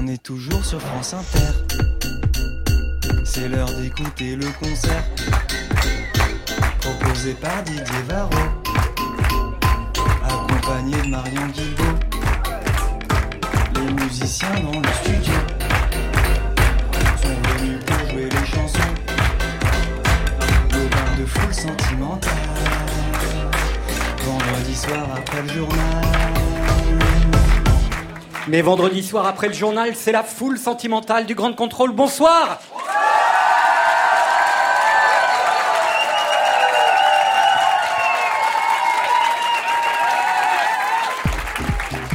on est toujours sur France Inter. C'est l'heure d'écouter le concert proposé par Didier Varro, accompagné de Marion Guilbault. Les musiciens dans le studio sont venus pour jouer les chansons. Le bain de foule sentimentale, vendredi soir après le journal. Mais vendredi soir après le journal, c'est la foule sentimentale du Grand Contrôle. Bonsoir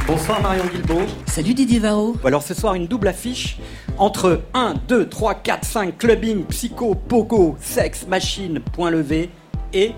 Bonsoir Marion Guilbault. Salut Didier Varro. Alors ce soir, une double affiche entre 1, 2, 3, 4, 5, clubbing, psycho, pogo, sexe, machine, point levé et,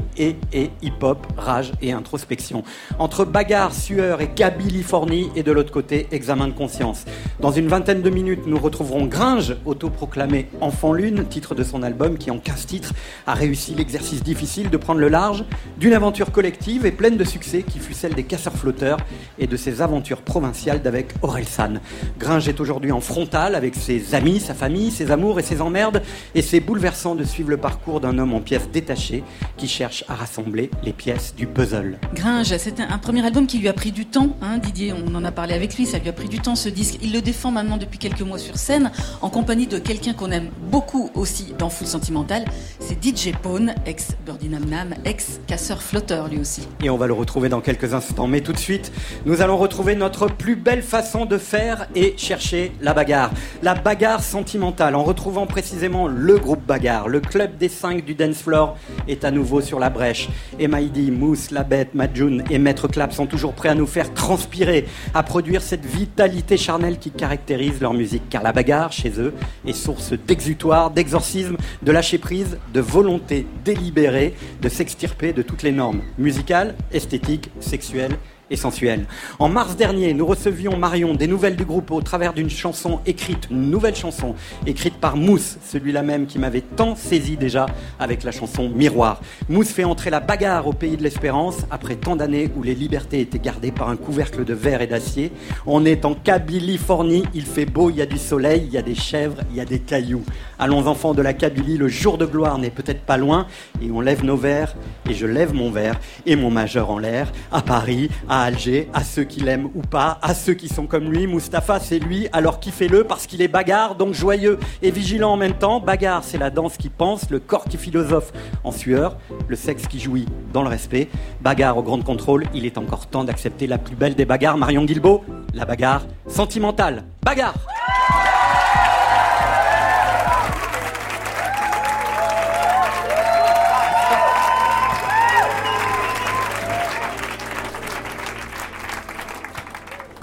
hip-hop, rage et introspection. Entre bagarre, sueur et Californie et de l'autre côté, examen de conscience. Dans une vingtaine de minutes, nous retrouverons Gringe, autoproclamé Enfant Lune, titre de son album qui en 15 titres a réussi l'exercice difficile de prendre le large d'une aventure collective et pleine de succès qui fut celle des casseurs flotteurs et de ses aventures provinciales d'avec Aurel San. Gringe est aujourd'hui en frontal avec ses amis, sa famille, ses amours et ses emmerdes et c'est bouleversant de suivre le parcours d'un homme en pièces détachées qui cherche à rassembler les pièces du puzzle. Gringe, c'est un, un premier album qui lui a pris du temps, hein, Didier, on en a parlé avec lui, ça lui a pris du temps ce disque. Il le défend maintenant depuis quelques mois sur scène, en compagnie de quelqu'un qu'on aime beaucoup aussi dans Full Sentimental, c'est DJ Pone, ex Birdie Nam Nam, ex casseur flotteur lui aussi. Et on va le retrouver dans quelques instants. Mais tout de suite, nous allons retrouver notre plus belle façon de faire et chercher la bagarre. La bagarre sentimentale, en retrouvant précisément le groupe Bagarre. Le club des 5 du dance floor est à nouveau sur la brèche. Emaidi, Mousse, La Bête, Majun et Maître Clap sont toujours prêts à nous faire transpirer, à produire cette vitalité charnelle qui caractérise leur musique. Car la bagarre, chez eux, est source d'exutoire, d'exorcisme, de lâcher prise, de volonté délibérée de s'extirper de toutes les normes musicales, esthétiques, sexuelles et sensuelle. En mars dernier, nous recevions Marion des nouvelles du groupe au travers d'une chanson écrite, une nouvelle chanson écrite par Mousse, celui-là même qui m'avait tant saisi déjà avec la chanson Miroir. Mousse fait entrer la bagarre au pays de l'espérance après tant d'années où les libertés étaient gardées par un couvercle de verre et d'acier. On est en Kabylie-Fornie, il fait beau, il y a du soleil, il y a des chèvres, il y a des cailloux. Allons enfants de la Kabylie, le jour de gloire n'est peut-être pas loin et on lève nos verres et je lève mon verre et mon majeur en l'air à Paris, Alger, à ceux qui l'aiment ou pas, à ceux qui sont comme lui. Mustapha, c'est lui, alors kiffez-le parce qu'il est bagarre, donc joyeux et vigilant en même temps. Bagarre, c'est la danse qui pense, le corps qui philosophe en sueur, le sexe qui jouit dans le respect. Bagarre au grand contrôle, il est encore temps d'accepter la plus belle des bagarres, Marion Guilbault, la bagarre sentimentale. Bagarre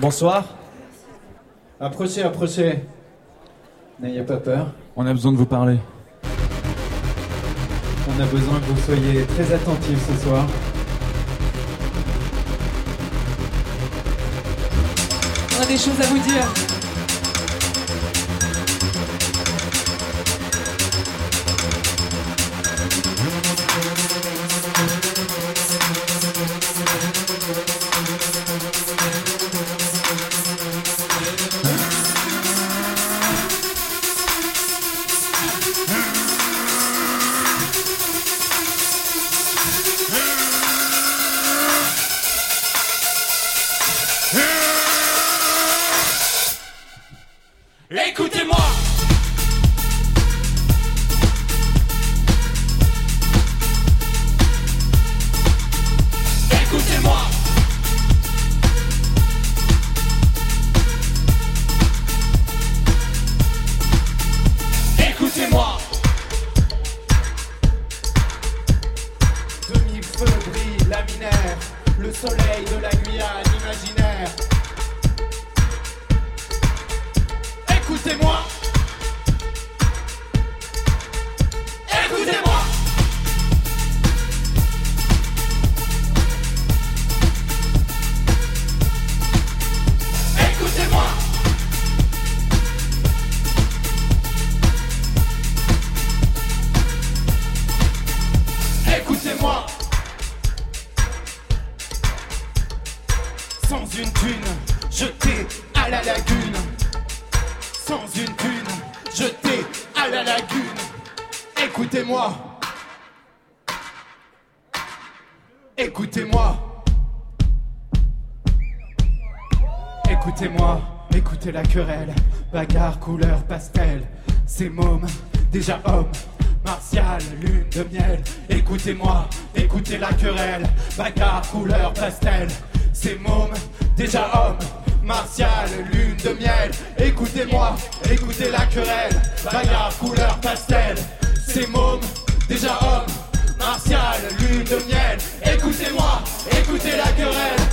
Bonsoir. Approchez, approchez. N'ayez pas peur. On a besoin de vous parler. On a besoin que vous soyez très attentifs ce soir. On a des choses à vous dire. la querelle, bagarre couleur pastel. Ces mômes, déjà hommes, martial, lune de miel. Écoutez-moi, écoutez la querelle, bagarre couleur pastel. Ces mômes, déjà hommes, martial, lune de miel. Écoutez-moi, écoutez la querelle, bagarre couleur pastel. Ces mômes, déjà hommes, martial, lune de miel. Écoutez-moi, écoutez la querelle.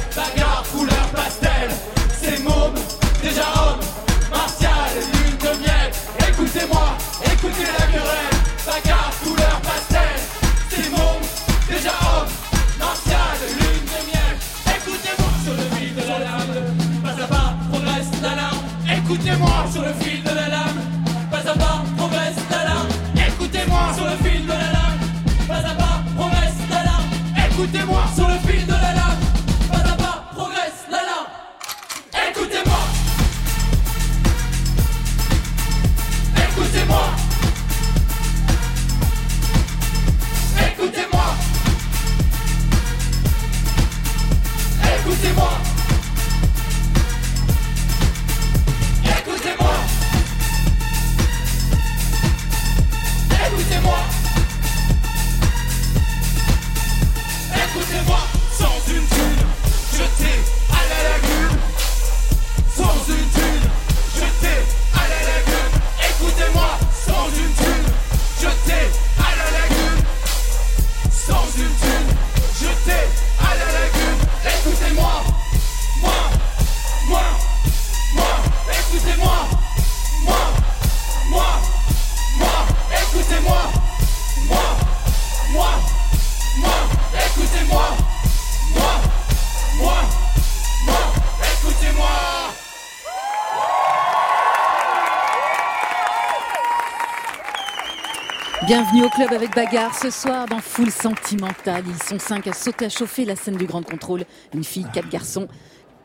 Bienvenue au club avec bagarre. Ce soir, dans Full Sentimental, ils sont cinq à sauter à chauffer la scène du Grand Contrôle. Une fille, quatre garçons.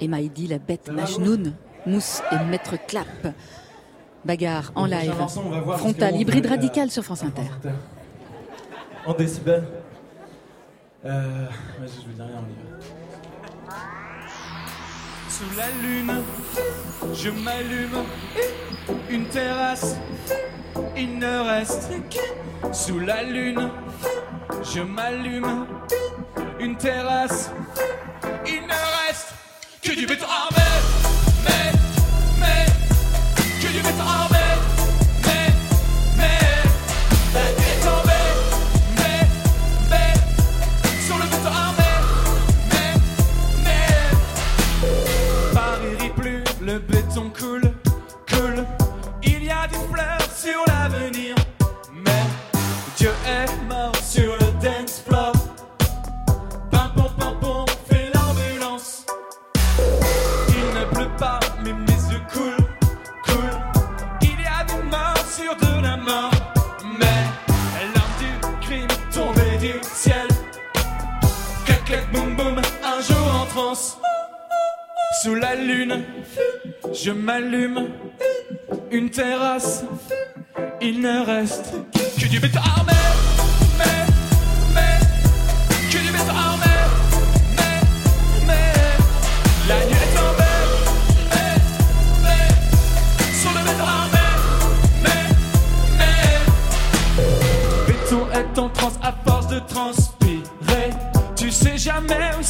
Et Maïdi, la bête Majnoun, Mousse et Maître Clap. Bagarre en live. Frontal, hybride radical sur France Inter. En décibels. Euh, je vous dis rien en livre sous la lune, je m'allume une terrasse. Il ne reste sous la lune. Je m'allume une terrasse. Il ne reste que du béton armé. je m'allume, une terrasse, il ne reste que du béton armé, mais, mais, que du béton armé, mais, mais, la nuit est tombée, mais, mais, sur le béton armé, mais, mais, béton est en transe à force de transpirer, tu sais jamais où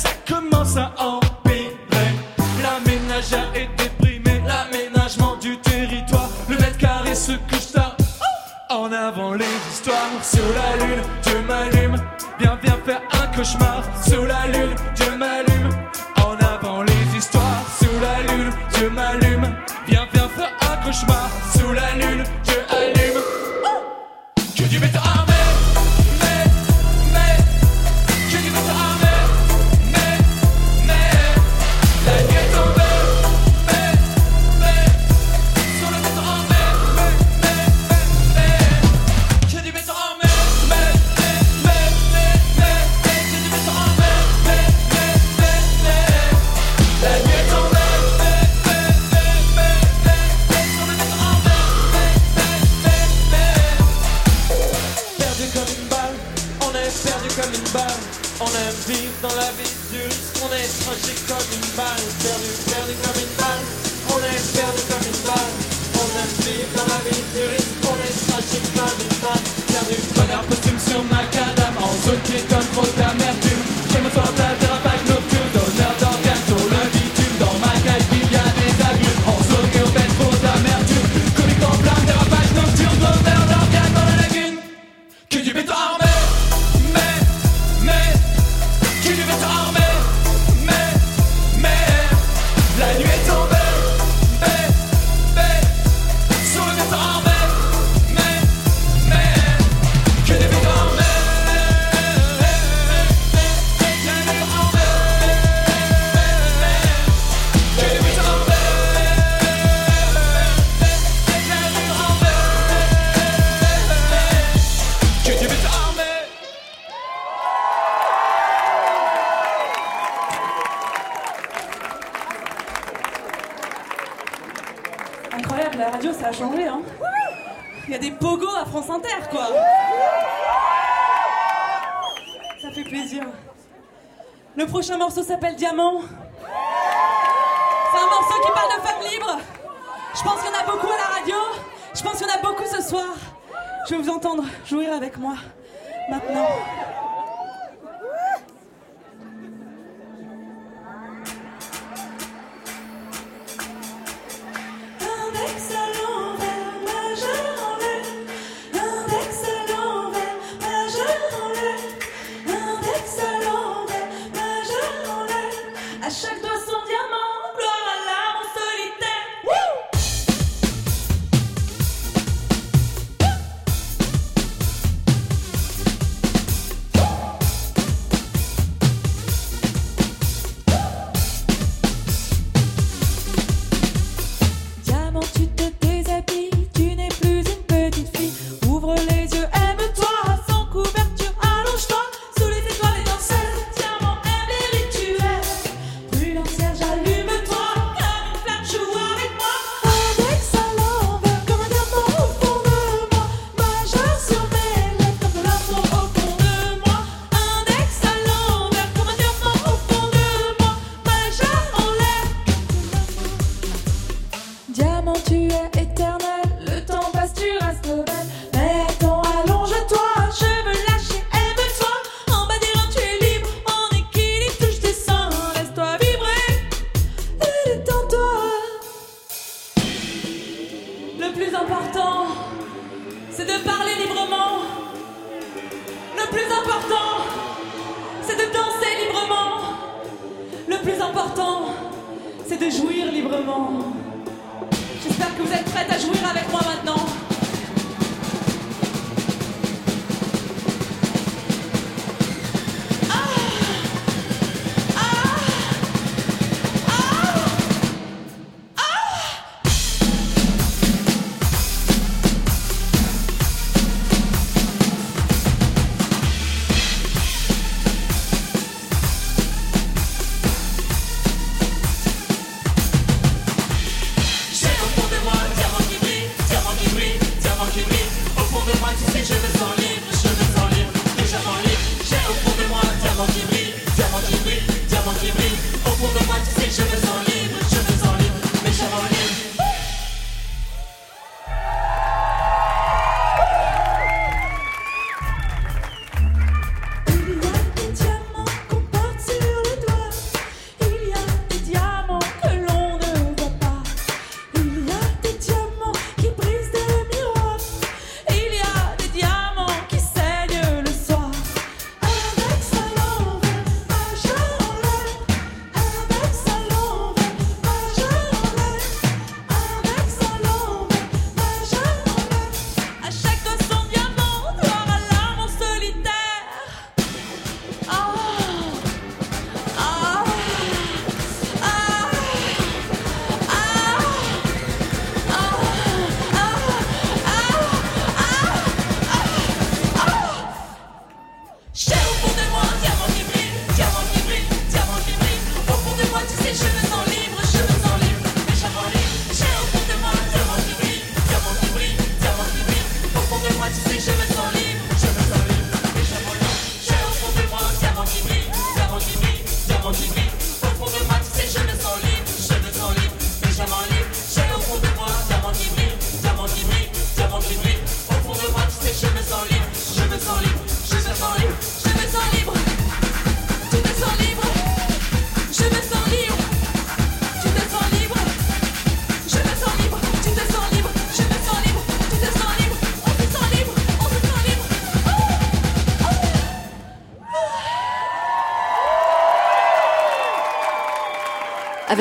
Incroyable, la radio, ça a changé, hein Il y a des pogos à France Inter, quoi Ça fait plaisir. Le prochain morceau s'appelle Diamant. C'est un morceau qui parle de femmes libres. Je pense qu'il y en a beaucoup à la radio. Je pense qu'il y en a beaucoup ce soir. Je vais vous entendre jouer avec moi. Maintenant.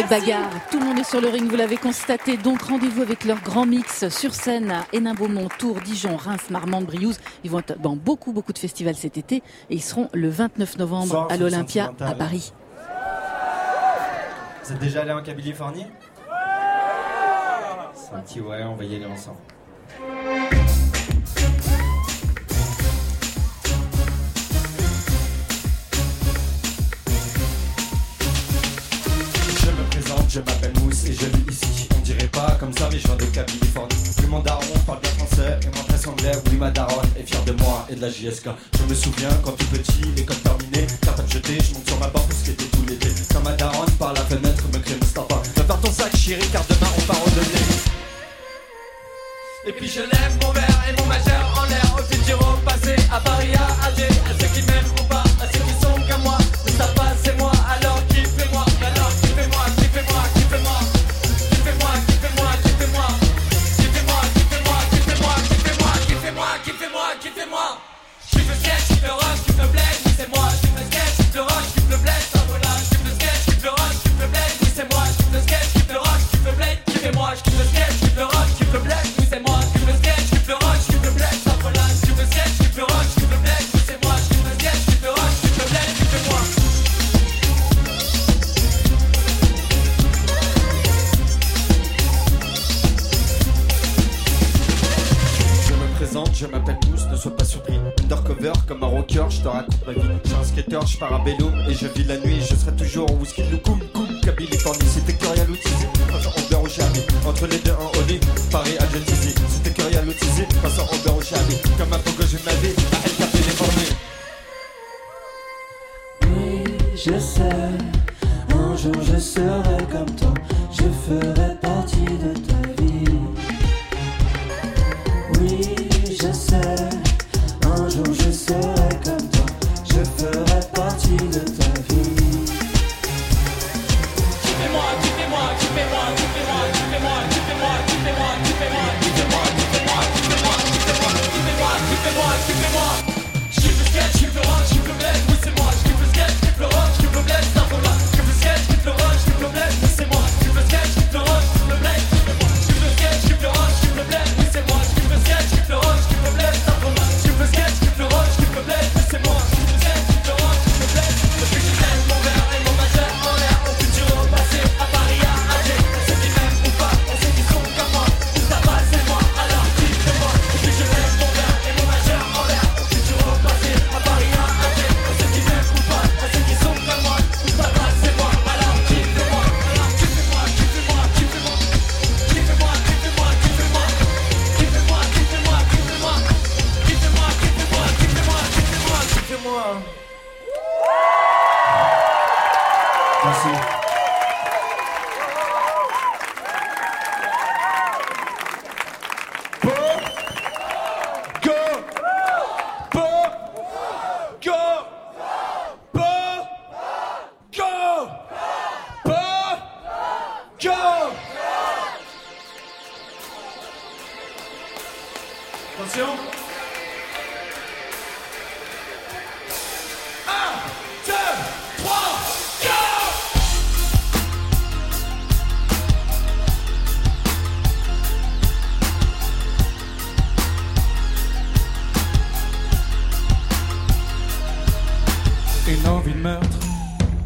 avec Tout le monde est sur le ring, vous l'avez constaté. Donc rendez-vous avec leur grand mix sur scène à Hénin-Beaumont, Tours, Dijon, Reims, Marmande, Briouze. Ils vont être dans beaucoup, beaucoup de festivals cet été et ils seront le 29 novembre à l'Olympia à Paris. Vous êtes déjà allé en Kabylie C'est on va y aller ensemble. Je m'appelle Mousse et je vis ici. On dirait pas comme ça, mais je viens de Californie. Plus mon daron parle bien français et moi presse anglais. Oui, ma daronne est fière de moi et de la JSK. Je me souviens quand tout petit, l'école terminée. Carte à me jeter, je monte sur ma porte pour ce qui était tout l'été. Quand ma daronne par la fenêtre me crée Mustapha. Prépare ton sac, chérie, car demain on part au. Et puis je lève mon verre et mon majeur en l'air. Au futur, au passé, à Paris, à AG, à ceux qui m'aiment. te plaît.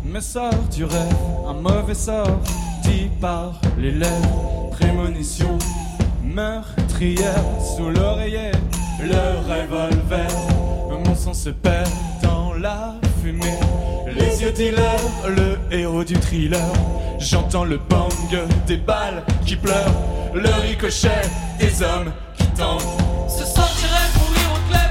Me sort du rêve, un mauvais sort dit par les lèvres, prémonition meurtrière sous l'oreiller, le revolver, mon sang se perd dans la fumée, les yeux dealer, le héros du thriller, j'entends le bang des balles qui pleurent, le ricochet des hommes qui tentent, Ce soir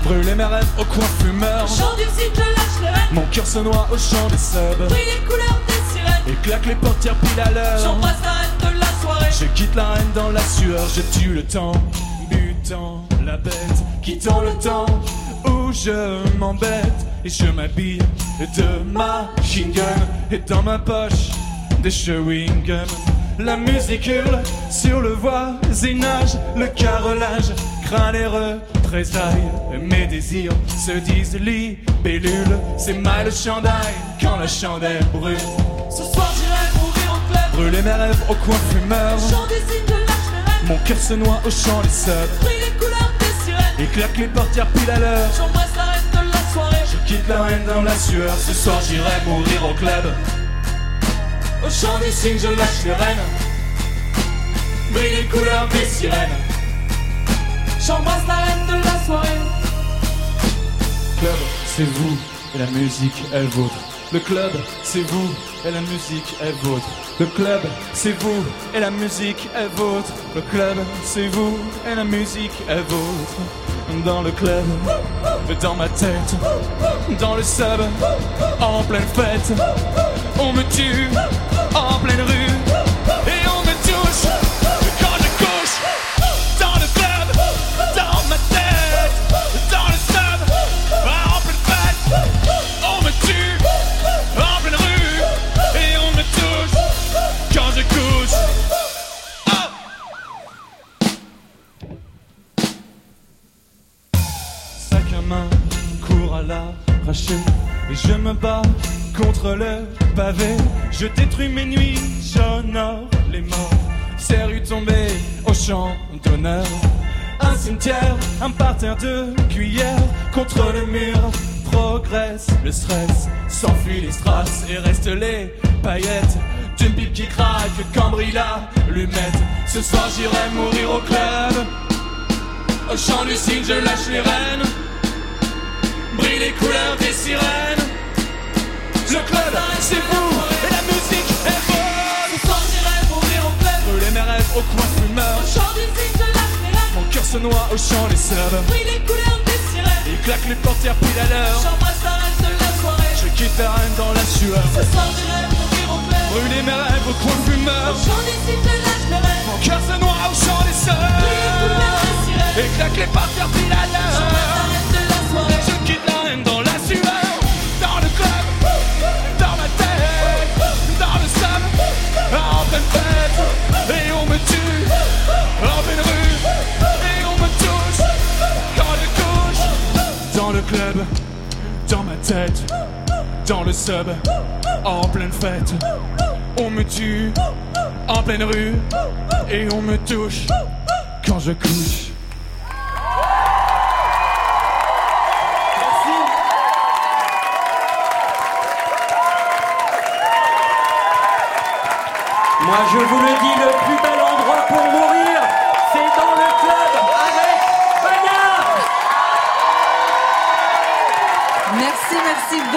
brûler mes rêves au coin fumeur, Chant du site, je lâche les rênes. mon cœur se noie au chant des subs. Brille les couleurs des sirènes. Et claque les portières pile à l'heure J'embrasse la reine de la soirée. Je quitte la reine dans la sueur Je tue le temps Butant la bête Quittant le temps Où je m'embête Et je m'habille de machine gun Et dans ma poche Des chewing gum La musique hurle sur le voisinage Le carrelage craint les représailles Mes désirs se disent libellule C'est mal le chandail quand la chandelle brûle. Ce soir j'irai mourir au club. Brûler mes rêves au coin fumeur. Chant du site, je lâche les rênes. Mon cœur se noie au chant des subs Brille les couleurs des sirènes. Et claque les portières pile à l'heure. J'embrasse la reine de la soirée. Je quitte la haine dans la sueur. Ce soir j'irai mourir au club. Au chant des signes je lâche les rênes. Brille les couleurs des sirènes J'embrasse la reine de la soirée. Club, c'est vous et la musique est vôtre Le club, c'est vous et la musique est vôtre. Le club, c'est vous et la musique est vôtre. Le club, c'est vous et la musique est vôtre. Dans le club, dans ma tête, dans le sub, en pleine fête, on me tue en pleine rue et on me touche contre le pavé. Je détruis mes nuits, j'honore les morts. Ces rues tombées au champ d'honneur. Un cimetière, un parterre de cuillères contre le mur. Progresse le stress, s'enfuit les strass et reste les paillettes d'une pipe qui craque quand brille la lumette. Ce soir j'irai mourir au club. Au chant du cygne, je lâche les rênes. Brille les couleurs des sirènes. Le club, c'est vous, et la musique est bonne. Ce soir j'irai mourir au club. Brûler mes rêves au coin fumeur. Chant je lâche mes rêves. Mon cœur se noie au chant des subs. Brille les couleurs des sirènes. Il claque les portières pile à l'heure. J'embrasse la reine de la soirée. Je quitte la reine dans la sueur. Ce soir mourir au club. Brûler mes rêves au coin fumeur. Chant je lâche mes rêves. Mon cœur se noie au chant des Brille les couleurs des sirènes. Et claque les portières pile à J'embrasse la l'heure. reine de la soirée. Je quitte la haine dans la club, dans ma tête, dans le sub, en pleine fête, on me tue, en pleine rue, et on me touche, quand je couche. Moi, je vous le dis, le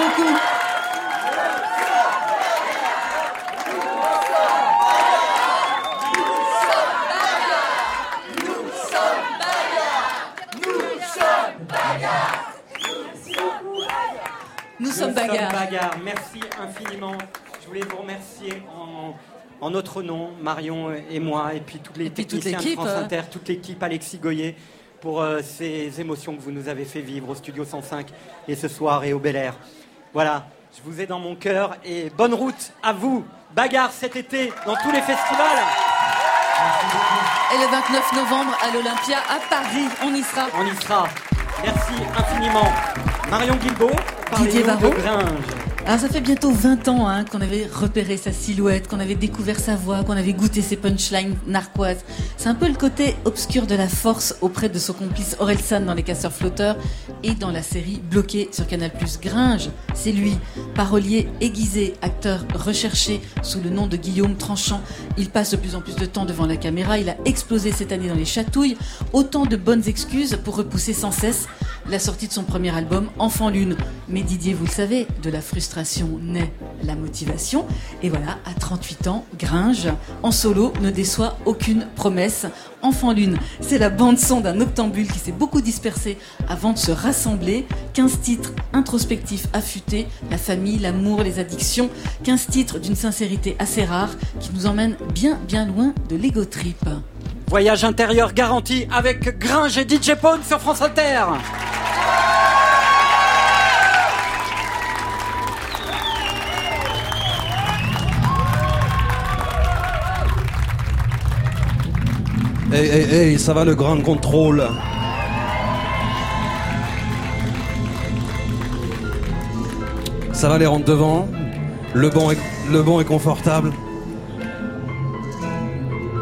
beaucoup. Nous sommes bagarres. Bagarre. Merci infiniment. Je voulais vous remercier en, en notre nom, Marion et moi, et puis toutes les Et puis toute techniciens de France euh. Inter, toute l'équipe Alexis Goyer, pour euh, ces émotions que vous nous avez fait vivre au Studio 105 et ce soir et au Bel Air. Voilà, je vous ai dans mon cœur et bonne route à vous. Bagarre cet été dans tous les festivals. Et le 29 novembre à l'Olympia à Paris, on y sera. On y sera. Merci infiniment. Marion Guilbault, Didier de. Gringe. Alors ça fait bientôt 20 ans hein, qu'on avait repéré sa silhouette, qu'on avait découvert sa voix, qu'on avait goûté ses punchlines narquoises. C'est un peu le côté obscur de la force auprès de son complice Orelsan dans Les Casseurs Flotteurs et dans la série Bloqué sur Canal+. Gringe, c'est lui, parolier aiguisé, acteur recherché sous le nom de Guillaume Tranchant. Il passe de plus en plus de temps devant la caméra, il a explosé cette année dans les chatouilles. Autant de bonnes excuses pour repousser sans cesse la sortie de son premier album, Enfant Lune. Mais Didier, vous le savez, de la frustration naît la motivation. Et voilà, à 38 ans, Gringe, en solo, ne déçoit aucune promesse. Enfant Lune, c'est la bande-son d'un octambule qui s'est beaucoup dispersé avant de se rassembler. 15 titres introspectifs affûtés, la famille, l'amour, les addictions. 15 titres d'une sincérité assez rare qui nous emmène bien, bien loin de l'ego trip. Voyage intérieur garanti avec Gringe et DJ Pone sur France Inter. Hey, hey, hey, ça va le grand contrôle. Ça va les rentes devant. Le banc est, le banc est confortable.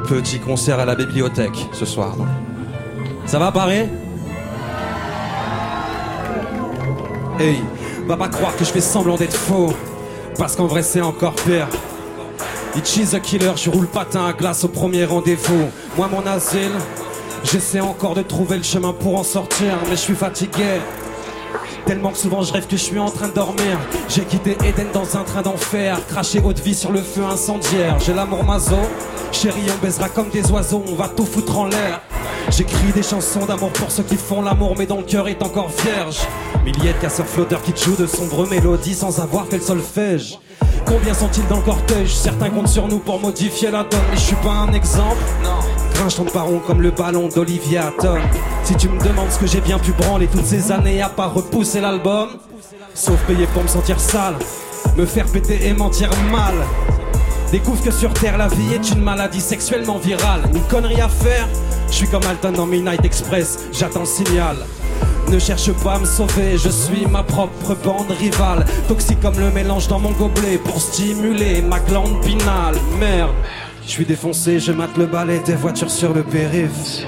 Petit concert à la bibliothèque ce soir. Ça va Paris? Hey, va pas croire que je fais semblant d'être faux Parce qu'en vrai c'est encore pire. Itchy's a killer, je roule patin à glace au premier rendez-vous. Moi, mon asile, j'essaie encore de trouver le chemin pour en sortir, mais je suis fatigué. Tellement que souvent je rêve que je suis en train de dormir. J'ai quitté Eden dans un train d'enfer, craché haute vie sur le feu incendiaire. J'ai l'amour maso, chérie, on baisera comme des oiseaux, on va tout foutre en l'air. J'écris des chansons d'amour pour ceux qui font l'amour, mais dont le cœur est encore vierge. Milliers de casseurs flotteurs qui jouent de sombres mélodies sans avoir fait le solfège. Combien sont-ils dans le cortège? Certains comptent sur nous pour modifier la donne, mais je suis pas un exemple. Grinche tombe pas rond comme le ballon d'Olivia Hatton. Si tu me demandes ce que j'ai bien pu branler toutes ces années à pas repousser l'album, sauf payer pour me sentir sale, me faire péter et mentir mal. Découvre que sur Terre la vie est une maladie sexuellement virale. Une connerie à faire, je suis comme Alton dans Midnight Express, j'attends le signal. Ne cherche pas à me sauver, je suis ma propre bande rivale. Toxique comme le mélange dans mon gobelet pour stimuler ma glande pinale. Merde, je suis défoncé, je mate le balai des voitures sur le périph'.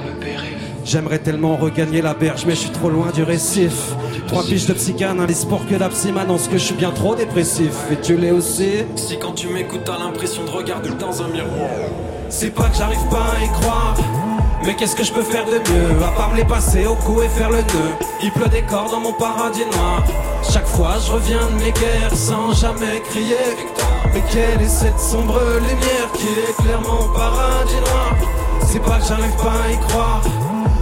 J'aimerais tellement regagner la berge, mais je suis trop loin du récif. Trois piges de psychanalyse pour que la psy m'annonce que je suis bien trop dépressif. Et tu l'es aussi? Si quand tu m'écoutes, t'as l'impression de regarder dans un miroir. C'est pas que j'arrive pas à y croire. Mais qu'est-ce que je peux faire de mieux? À part me les passer au cou et faire le nœud Il pleut des corps dans mon paradis noir Chaque fois je reviens de mes guerres sans jamais crier victoire Mais quelle est cette sombre lumière qui éclaire mon paradis noir. C'est pas que j'arrive pas à y croire.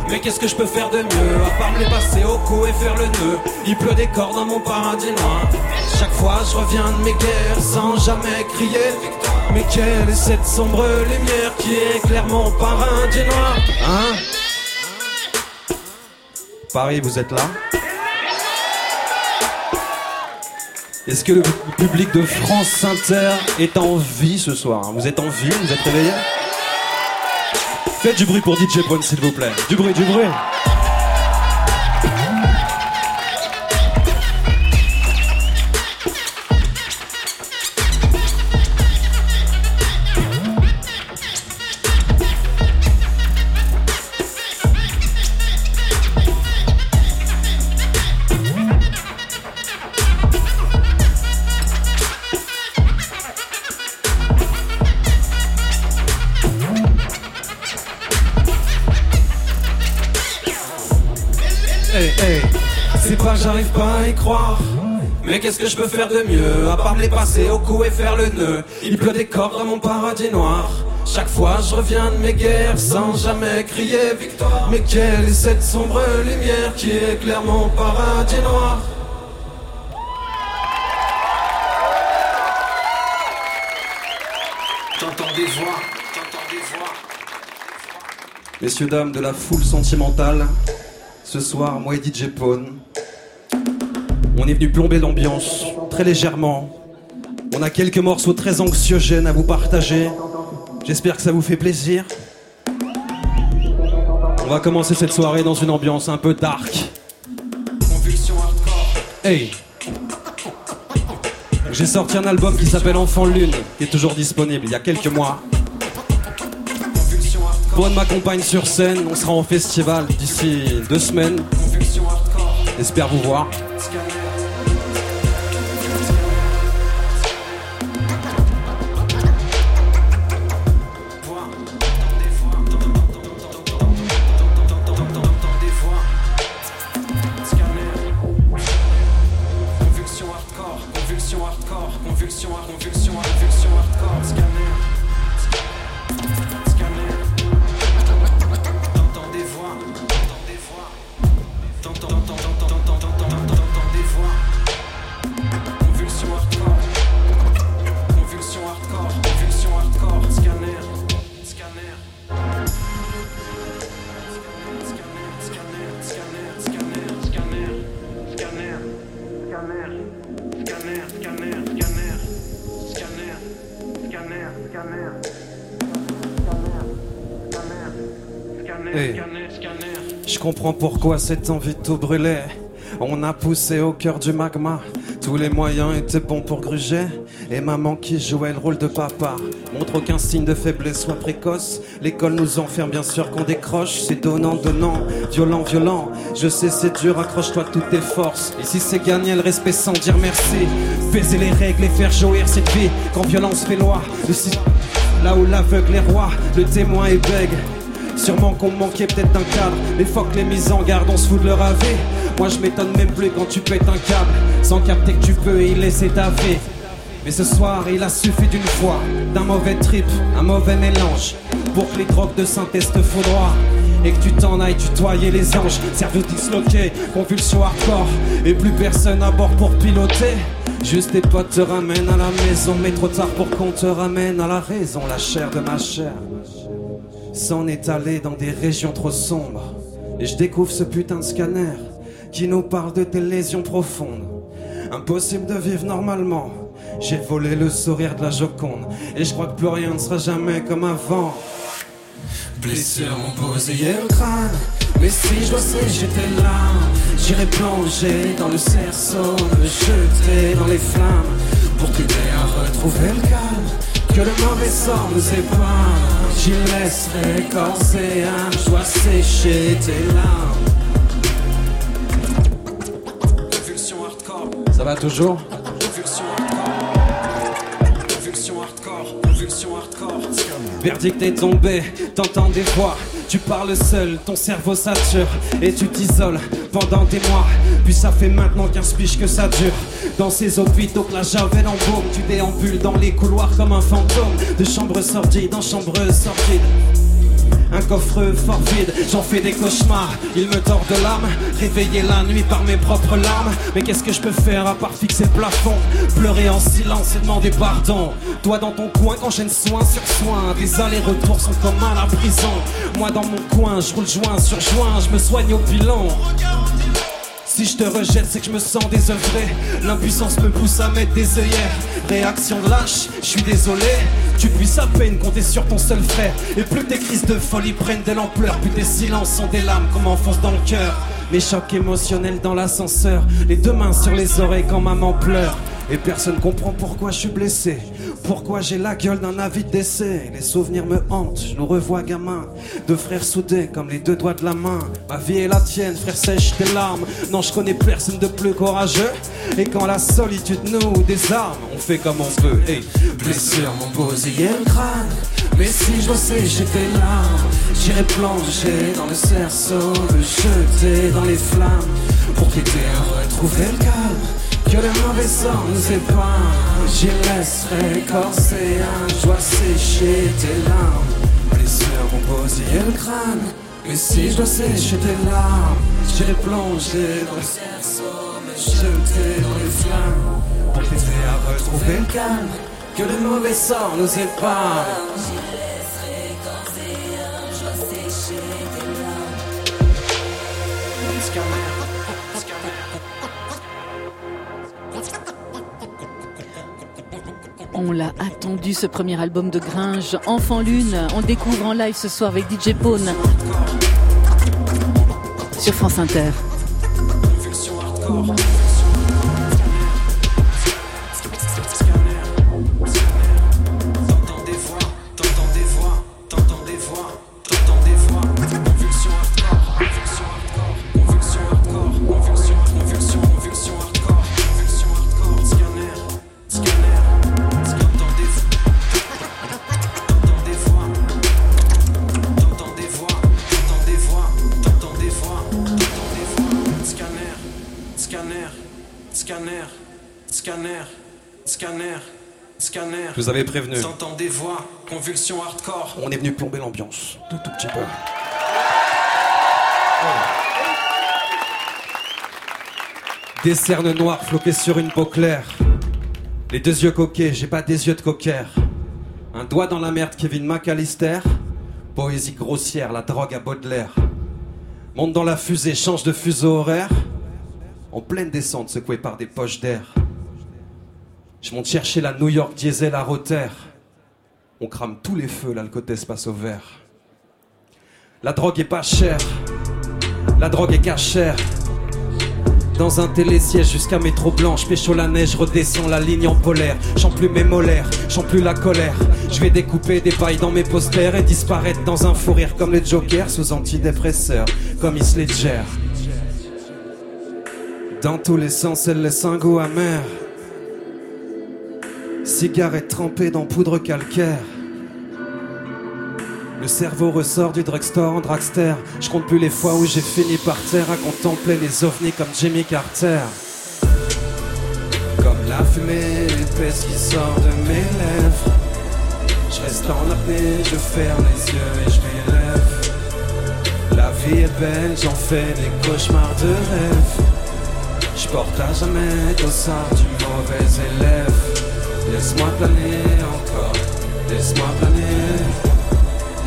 Mais qu'est-ce que je peux faire de mieux À part me les passer au cou et faire le nœud? Il pleut des corps dans mon paradis noir. Chaque fois je reviens de mes guerres sans jamais crier Mais quelle est cette sombre lumière qui éclaire mon paradis noir? Hein? Paris, vous êtes là? Est-ce que le public de France Inter est en vie ce soir Vous êtes en vie Vous êtes réveillés Faites du bruit pour DJ Pone, s'il vous plaît. Du bruit, du bruit. Qu'est-ce que je peux faire de mieux À part me les passer au cou et faire le nœud? Il pleut des cordes dans mon paradis noir. Chaque fois je reviens de mes guerres sans jamais crier victoire. Mais quelle est cette sombre lumière qui éclaire mon paradis noir? T'entends des voix, t'entends des voix. Messieurs, dames de la foule sentimentale, ce soir, moi et DJ Pone, on est venu plomber l'ambiance très légèrement. On a quelques morceaux très anxiogènes à vous partager. J'espère que ça vous fait plaisir. On va commencer cette soirée dans une ambiance un peu dark. Hey J'ai sorti un album qui s'appelle Enfant Lune, qui est toujours disponible il y a quelques mois. Bonne m'accompagne sur scène, on sera en festival d'ici deux semaines. J'espère vous voir. Comprends pourquoi cette envie tout brûler. On a poussé au cœur du magma. Tous les moyens étaient bons pour gruger. Et maman qui jouait le rôle de papa montre aucun signe de faiblesse soit précoce. L'école nous enferme, bien sûr qu'on décroche. C'est donnant, donnant, violent, violent. Je sais, c'est dur, accroche-toi toutes tes forces. Ici, c'est gagner le respect sans dire merci. Baiser les règles et faire jouir cette vie. Quand violence fait loi, le si- là où l'aveugle est roi, le témoin est bègue. Sûrement qu'on manquait peut-être d'un cadre, mais fuck les mises en garde, on se fout de leur avis. Moi je m'étonne même plus quand tu pètes un câble, sans capter que tu peux y laisser ta vie. Mais ce soir, il a suffi d'une fois, d'un mauvais trip, un mauvais mélange, pour que les drogues de synthèse te foudroient. Et que tu t'en ailles tutoyer les anges, cerveau disloqué, convulsion hardcore, et plus personne à bord pour piloter. Juste tes potes te ramènent à la maison, mais trop tard pour qu'on te ramène à la raison, la chair de ma chair s'en est allé dans des régions trop sombres. Et je découvre ce putain de scanner qui nous parle de tes lésions profondes. Impossible de vivre normalement. J'ai volé le sourire de la Joconde et je crois que plus rien ne sera jamais comme avant. Blessures m'ont posé le crâne. Mais si je dois j'étais là, j'irai plonger dans le cerceau, me jeter dans les flammes pour t'aider à retrouver le calme. Que le mauvais sort nous épargne, j'y laisserai corps et âme, je dois sécher tes larmes. Convulsion hardcore. Ça va toujours Convulsion hardcore. Convulsion hardcore. Convulsion hardcore. Verdict est tombé, t'entends des voix. Tu parles seul, ton cerveau sature et tu t'isoles pendant des mois. Puis ça fait maintenant 15 piges que ça dure. Dans ces hôpitaux que la javel embaume, tu déambules dans les couloirs comme un fantôme. De chambre sordides en chambre sordides. Un coffre fort vide, j'en fais des cauchemars. Il me tord de l'âme, réveillé la nuit par mes propres larmes. Mais qu'est-ce que je peux faire à part fixer le plafond? Pleurer en silence et demander pardon. Toi dans ton coin, enchaîne soin sur soin. Des allers-retours sont comme à la prison. Moi dans mon coin, je roule joint sur joint, je me soigne au bilan. Si je te rejette, c'est que je me sens désœuvré. L'impuissance me pousse à mettre des œillères. Réaction lâche, je suis désolé. Tu puisses à peine compter sur ton seul frère. Et plus tes crises de folie prennent de l'ampleur, plus tes silences sont des lames qu'on m'enfonce dans le cœur. Mes chocs émotionnels dans l'ascenseur, les deux mains sur les oreilles quand maman pleure. Et personne comprend pourquoi je suis blessé. Pourquoi j'ai la gueule d'un avis de décès Les souvenirs me hantent, je nous revois gamin Deux frères soudés comme les deux doigts de la main. Ma vie est la tienne, frère sèche tes larmes. Non je connais personne de plus courageux. Et quand la solitude nous désarme On fait comme on peut. Hey. Blessure hier le crâne Mais si je sécher tes larmes. J'irai plonger dans le cerceau Me jeter dans les flammes. Pour t'aider à retrouver le calme que le mauvais sort nous épargne. J'y laisserai âme Je dois sécher tes larmes. Blessures m'ont posé le crâne. Mais si je dois sécher tes larmes J'irai plonger dans le cerceau Me jeter dans les flammes. Pour t'aider à retrouver le calme Que le mauvais sort nous épargne On l'a attendu ce premier album de Gringe, Enfant Lune. On découvre en live ce soir avec DJ Pone sur France Inter. Vous prévenu. Voix, convulsion hardcore. On est venu plomber l'ambiance, tout tout petit peu. Des cernes noires floquées sur une peau claire. Les deux yeux coquets, j'ai pas des yeux de cocker. Un doigt dans la merde, Kevin McAllister. Poésie grossière, la drogue à Baudelaire. Monte dans la fusée, change de fuseau horaire. En pleine descente, secoué par des poches d'air. Je monte chercher la New York diesel à Rotter. On crame tous les feux, l'alcotesse passe au vert. La drogue est pas chère. La drogue est cachère. Dans un télésiège jusqu'à métro blanche, pécho la neige, redescends la ligne en polaire. Chant plus mes molaires, chant plus la colère. Je vais découper des pailles dans mes posters et disparaître dans un fou rire comme les jokers sous antidépresseurs, comme Heath Ledger. Dans tous les sens, elle laisse un goût amer. Cigarette trempée dans poudre calcaire. Le cerveau ressort du drugstore en dragster. Je compte plus les fois où j'ai fini par terre à contempler les ovnis comme Jimmy Carter. Comme la fumée épaisse qui sort de mes lèvres. Je reste en apnée, je ferme les yeux et je m'élève. La vie est belle, j'en fais des cauchemars de rêve. Je porte à jamais dossard du mauvais élève. Laisse-moi planer encore, laisse-moi planer.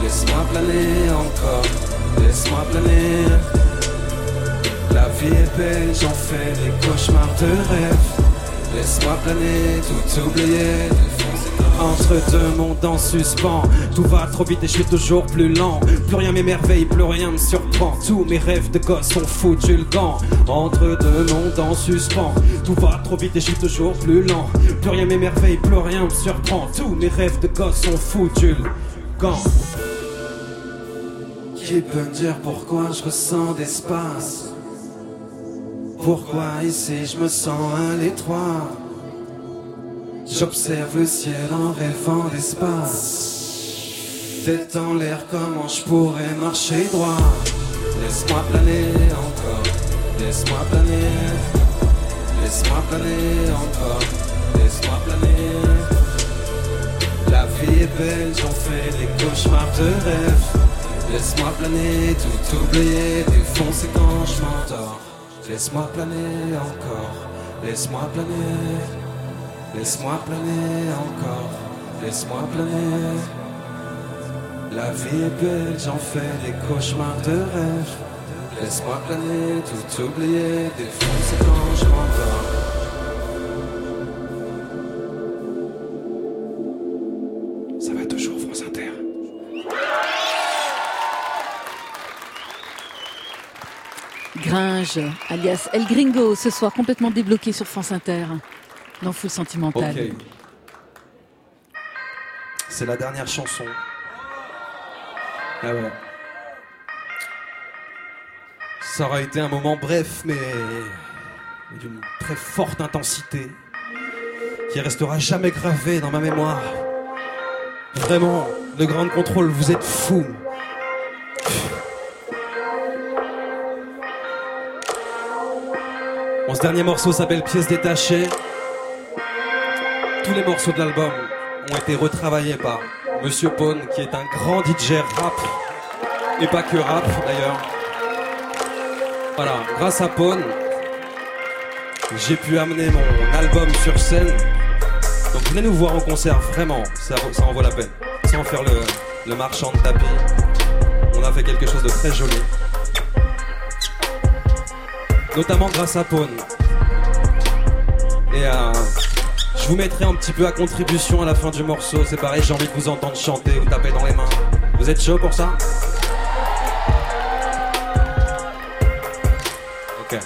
Laisse-moi planer encore, laisse-moi planer. La vie est belle, j'en fais des cauchemars de rêve. Laisse-moi planer, tout oublier. Entre deux mondes en suspens, tout va trop vite et je suis toujours plus lent. Plus rien m'émerveille, plus rien me surprend. Tous mes rêves de gosse sont foutus le gant. Entre deux mondes en suspens, tout va trop vite et je suis toujours plus lent. Plus rien m'émerveille, plus rien me surprend. Tous mes rêves de gosse sont foutus le gant. Qui peut me dire pourquoi je ressens d'espace? Pourquoi ici je me sens à l'étroit? J'observe le ciel en rêvant d'espace Tête en l'air, comment je pourrais marcher droit? Laisse-moi planer encore, laisse-moi planer. Laisse-moi planer encore, laisse-moi planer. La vie est belle, j'en fais des cauchemars de rêve. Laisse-moi planer, tout oublier, défoncer quand je m'endors. Laisse-moi planer encore, laisse-moi planer. Laisse-moi planer encore, laisse-moi planer. La vie est belle, j'en fais des cauchemars de rêve. Laisse-moi planer, tout oublier, défoncer quand je m'endors. Ça va toujours, France Inter. Gringe, alias El Gringo, ce soir complètement débloqué sur France Inter, dans Full Sentimental. C'est la dernière chanson. Ah. Ça aura été un moment bref, mais d'une très forte intensité, qui restera jamais gravé dans ma mémoire. Vraiment, le grand contrôle, vous êtes fous. Ce dernier morceau s'appelle Pièces détachées. Tous les morceaux de l'album ont été retravaillés par Monsieur Pone, qui est un grand DJ rap, et pas que rap d'ailleurs. Voilà, grâce à Pone, j'ai pu amener mon album sur scène. Donc venez nous voir en concert, vraiment, ça, en vaut la peine. Sans faire le, marchand de tapis, on a fait quelque chose de très joli. Notamment grâce à Pone. Et euh, je vous mettrai un petit peu à contribution à la fin du morceau. C'est pareil, j'ai envie de vous entendre chanter ou taper dans les mains. Vous êtes chaud pour ça Ok.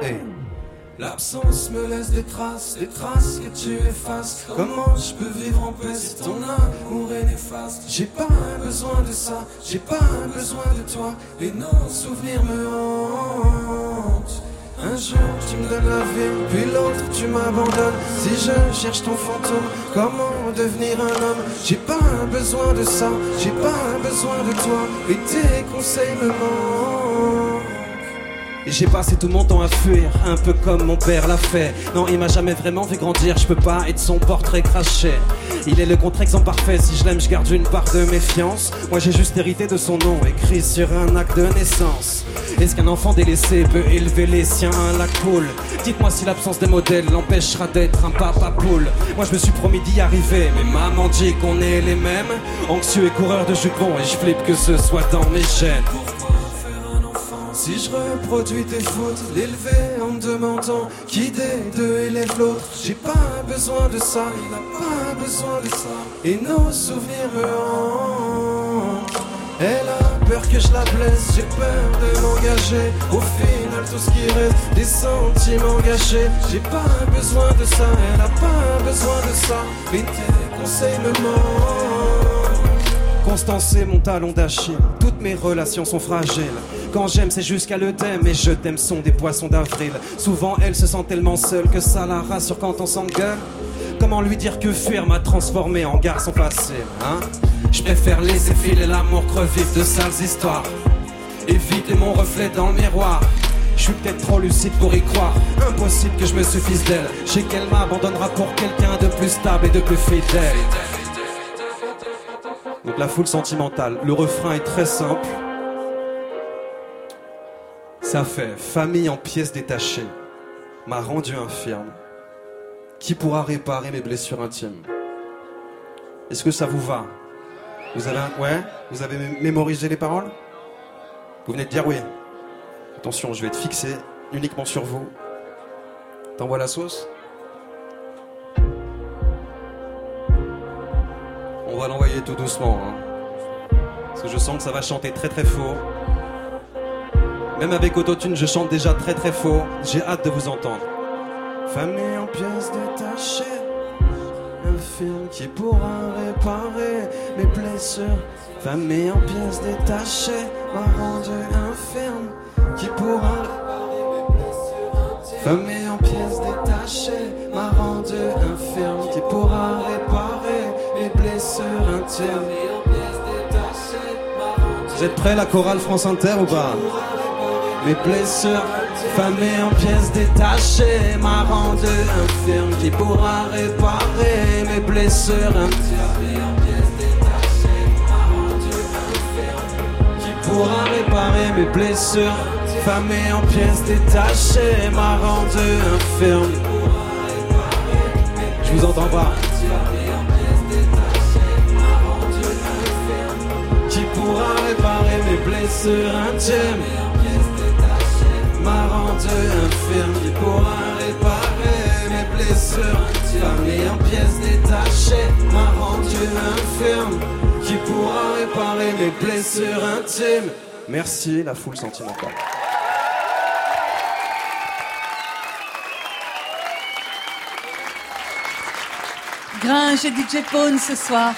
Hey. L'absence me laisse des traces, des traces que tu effaces. Comment je peux vivre en paix si ton amour est néfaste? J'ai pas besoin de ça, j'ai pas besoin de toi. Et nos souvenirs me hantent. Un jour tu me donnes la vie, puis l'autre tu m'abandonnes. Si je cherche ton fantôme, comment devenir un homme? J'ai pas besoin de ça, j'ai pas besoin de toi. Et tes conseils me manquent. J'ai passé tout mon temps à fuir, un peu comme mon père l'a fait. Non, il m'a jamais vraiment vu grandir, je peux pas être son portrait craché. Il est le contre-exemple parfait, si je l'aime, je garde une part de méfiance. Moi j'ai juste hérité de son nom, écrit sur un acte de naissance. Est-ce qu'un enfant délaissé peut élever les siens à la cool? Dites-moi si l'absence des modèles l'empêchera d'être un papa poule. Moi je me suis promis d'y arriver, mais maman dit qu'on est les mêmes. Anxieux et coureur de jupons, et je flippe que ce soit dans mes gènes. Si je reproduis tes fautes, l'élever en me demandant qui des deux élève l'autre, j'ai pas besoin de ça, il a pas besoin de ça. Et nos souvenirs me. Elle a peur que je la blesse, j'ai peur de m'engager. Au final, tout ce qui reste, des sentiments gâchés. J'ai pas besoin de ça, elle a pas besoin de ça. Mais tes conseils me manquent. Constance c'est mon talon d'Achille. Toutes mes relations sont fragiles. Quand j'aime, c'est jusqu'à le thème. Et je t'aime sont des poissons d'avril. Souvent, elle se sent tellement seule que ça la rassure quand on s'engueule. Comment lui dire que fuir m'a transformé en garçon facile, hein? Je préfère laisser filer l'amour crevif de sales histoires. Éviter mon reflet dans le miroir. Je suis peut-être trop lucide pour y croire. Impossible que je me suffise d'elle. Je sais qu'elle m'abandonnera pour quelqu'un de plus stable et de plus fidèle. Donc la foule sentimentale. Le refrain est très simple. Ça fait famille en pièces détachées m'a rendu infirme. Qui pourra réparer mes blessures intimes? Est-ce que ça vous va? Vous avez Vous avez mé- mémorisé les paroles? Vous venez de dire oui. Attention, je vais être fixé uniquement sur vous. T'envoies la sauce? On va l'envoyer tout doucement. hein. Parce que je sens que ça va chanter très très faux. Même avec autotune, je chante déjà très très faux. J'ai hâte de vous entendre. Famille en pièces détachées, un film qui pourra réparer mes blessures. Famille en pièces détachées m'a rendu infirme, qui pourra Famille en pièces détachées m'a rendu infirme, qui pourra réparer mes blessures intimes. Vous êtes prêts la chorale France Inter ou pas? Mes blessures, famille en pièces détachées, m'a rendu infirme. Qui pourra réparer mes blessures Qui pourra réparer mes blessures Famille en pièces détachées, m'a rendu infirme. Je vous entends pas. Qui pourra réparer mes blessures intimes m'a rendu infirme Qui pourra réparer mes blessures Famille en pièces détachées m'a rendu infirme Qui pourra réparer mes blessures intimes Merci la foule sentimentale. Gringe et DJ Pone ce soir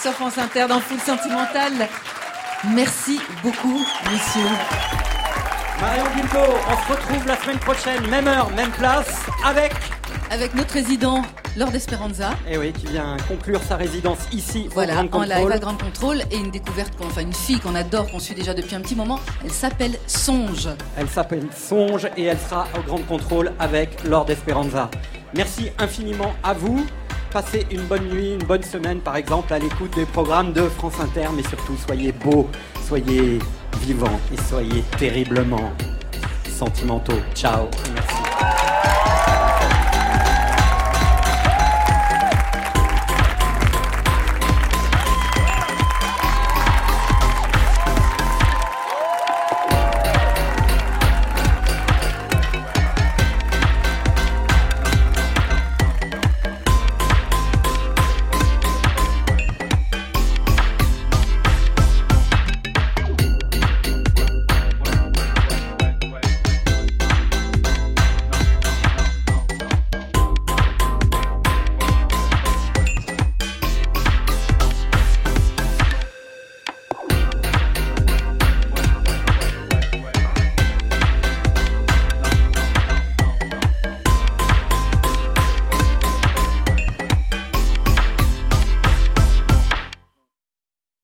sur France Inter dans Foule Sentimentale. Merci beaucoup, messieurs. Marion Guilbault, on se retrouve la semaine prochaine, même heure, même place, avec, Avec notre résident, Lord Esperanza. et oui, qui vient conclure sa résidence ici Voilà, au Grand en live Contrôle. à Grand Contrôle et une découverte, enfin une fille qu'on adore, qu'on suit déjà depuis un petit moment. Elle s'appelle Songe. Elle s'appelle Songe et elle sera au Grand Contrôle avec Lord Esperanza. Merci infiniment à vous. Passez une bonne nuit, une bonne semaine par exemple à l'écoute des programmes de France Inter, mais surtout soyez beaux, soyez vivants et soyez terriblement sentimentaux. Ciao. Merci.